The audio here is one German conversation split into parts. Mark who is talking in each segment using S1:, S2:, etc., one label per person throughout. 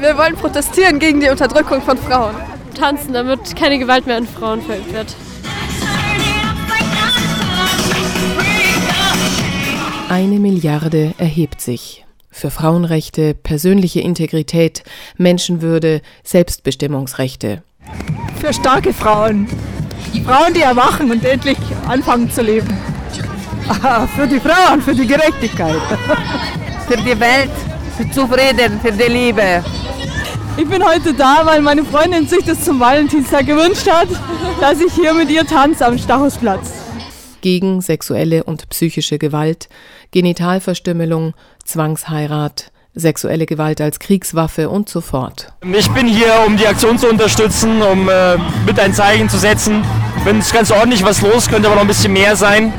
S1: Wir wollen protestieren gegen die Unterdrückung von Frauen.
S2: Tanzen, damit keine Gewalt mehr an Frauen verübt wird.
S3: Eine Milliarde erhebt sich. Für Frauenrechte, persönliche Integrität, Menschenwürde, Selbstbestimmungsrechte.
S4: Für starke Frauen. Frauen, die erwachen und endlich anfangen zu leben. Für die Frauen, für die Gerechtigkeit.
S5: Für die Welt, für Zufrieden, für die Liebe.
S4: Ich bin heute da, weil meine Freundin sich das zum Valentinstag gewünscht hat, dass ich hier mit ihr tanze am Stachausplatz.
S3: Gegen sexuelle und psychische Gewalt, Genitalverstümmelung, Zwangsheirat, sexuelle Gewalt als Kriegswaffe und so fort.
S6: Ich bin hier, um die Aktion zu unterstützen, um äh, mit ein Zeichen zu setzen. Wenn es ganz ordentlich was los, könnte aber noch ein bisschen mehr sein.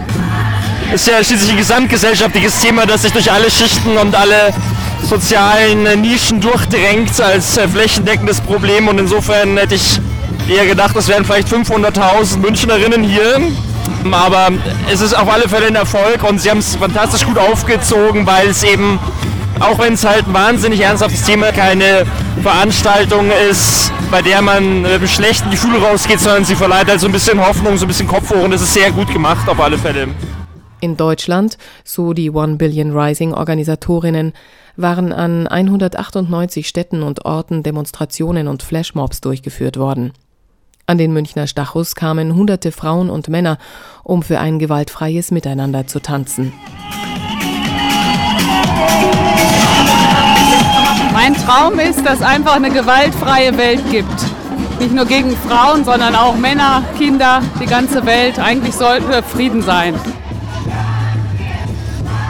S6: Ist ja schließlich ein gesamtgesellschaftliches Thema, das sich durch alle Schichten und alle sozialen äh, Nischen durchdrängt als äh, flächendeckendes Problem. Und insofern hätte ich eher gedacht, es wären vielleicht 500.000 Münchnerinnen hier. Aber es ist auf alle Fälle ein Erfolg und sie haben es fantastisch gut aufgezogen, weil es eben, auch wenn es halt ein wahnsinnig ernsthaftes Thema keine Veranstaltung ist, bei der man mit einem schlechten Gefühl rausgeht, sondern sie verleiht halt so ein bisschen Hoffnung, so ein bisschen Kopf hoch und es ist sehr gut gemacht auf alle Fälle.
S3: In Deutschland, so die One Billion Rising Organisatorinnen, waren an 198 Städten und Orten Demonstrationen und Flashmobs durchgeführt worden. An den Münchner Stachus kamen hunderte Frauen und Männer, um für ein gewaltfreies Miteinander zu tanzen.
S4: Mein Traum ist, dass einfach eine gewaltfreie Welt gibt. Nicht nur gegen Frauen, sondern auch Männer, Kinder, die ganze Welt. Eigentlich sollte Frieden sein.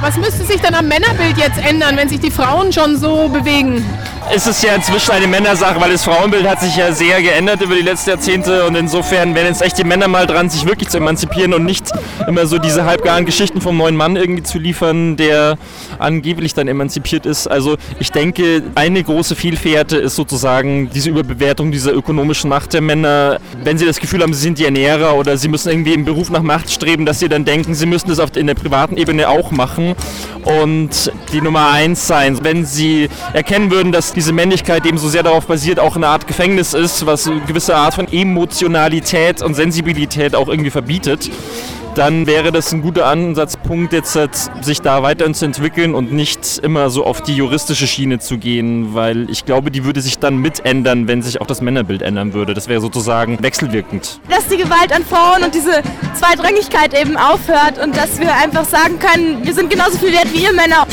S1: Was müsste sich dann am Männerbild jetzt ändern, wenn sich die Frauen schon so bewegen?
S6: Es ist ja inzwischen eine Männersache, weil das Frauenbild hat sich ja sehr geändert über die letzten Jahrzehnte und insofern wären jetzt echt die Männer mal dran, sich wirklich zu emanzipieren und nicht immer so diese halbgaren Geschichten vom neuen Mann irgendwie zu liefern, der angeblich dann emanzipiert ist. Also ich denke, eine große Vielfährte ist sozusagen diese Überbewertung dieser ökonomischen Macht der Männer. Wenn sie das Gefühl haben, sie sind die Ernährer oder sie müssen irgendwie im Beruf nach Macht streben, dass sie dann denken, sie müssen das in der privaten Ebene auch machen und die Nummer eins sein. Wenn sie erkennen würden, dass diese Männlichkeit eben so sehr darauf basiert, auch eine Art Gefängnis ist, was eine gewisse Art von Emotionalität und Sensibilität auch irgendwie verbietet, dann wäre das ein guter Ansatzpunkt, jetzt sich da weiterzuentwickeln und nicht immer so auf die juristische Schiene zu gehen, weil ich glaube, die würde sich dann mit ändern, wenn sich auch das Männerbild ändern würde. Das wäre sozusagen wechselwirkend.
S1: Dass die Gewalt an Frauen und diese Zweidrängigkeit eben aufhört und dass wir einfach sagen können, wir sind genauso viel wert wie ihr Männer.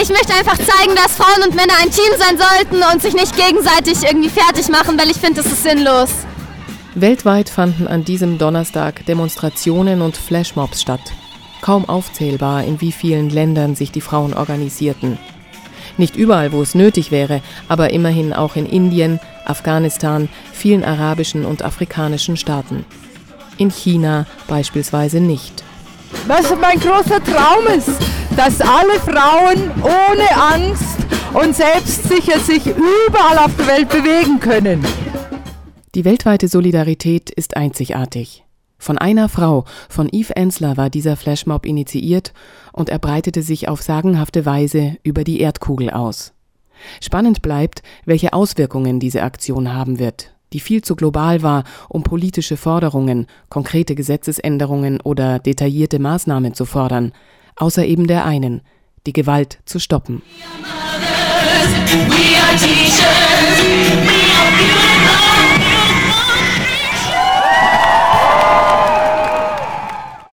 S2: Ich möchte einfach zeigen, dass Frauen und Männer ein Team sein sollten und sich nicht gegenseitig irgendwie fertig machen, weil ich finde, das ist sinnlos.
S3: Weltweit fanden an diesem Donnerstag Demonstrationen und Flashmobs statt. Kaum aufzählbar, in wie vielen Ländern sich die Frauen organisierten. Nicht überall, wo es nötig wäre, aber immerhin auch in Indien, Afghanistan, vielen arabischen und afrikanischen Staaten. In China beispielsweise nicht.
S4: Was mein großer Traum ist, dass alle Frauen ohne Angst und selbstsicher sich überall auf der Welt bewegen können.
S3: Die weltweite Solidarität ist einzigartig. Von einer Frau, von Eve Ensler, war dieser Flashmob initiiert und er breitete sich auf sagenhafte Weise über die Erdkugel aus. Spannend bleibt, welche Auswirkungen diese Aktion haben wird, die viel zu global war, um politische Forderungen, konkrete Gesetzesänderungen oder detaillierte Maßnahmen zu fordern, außer eben der einen, die Gewalt zu stoppen.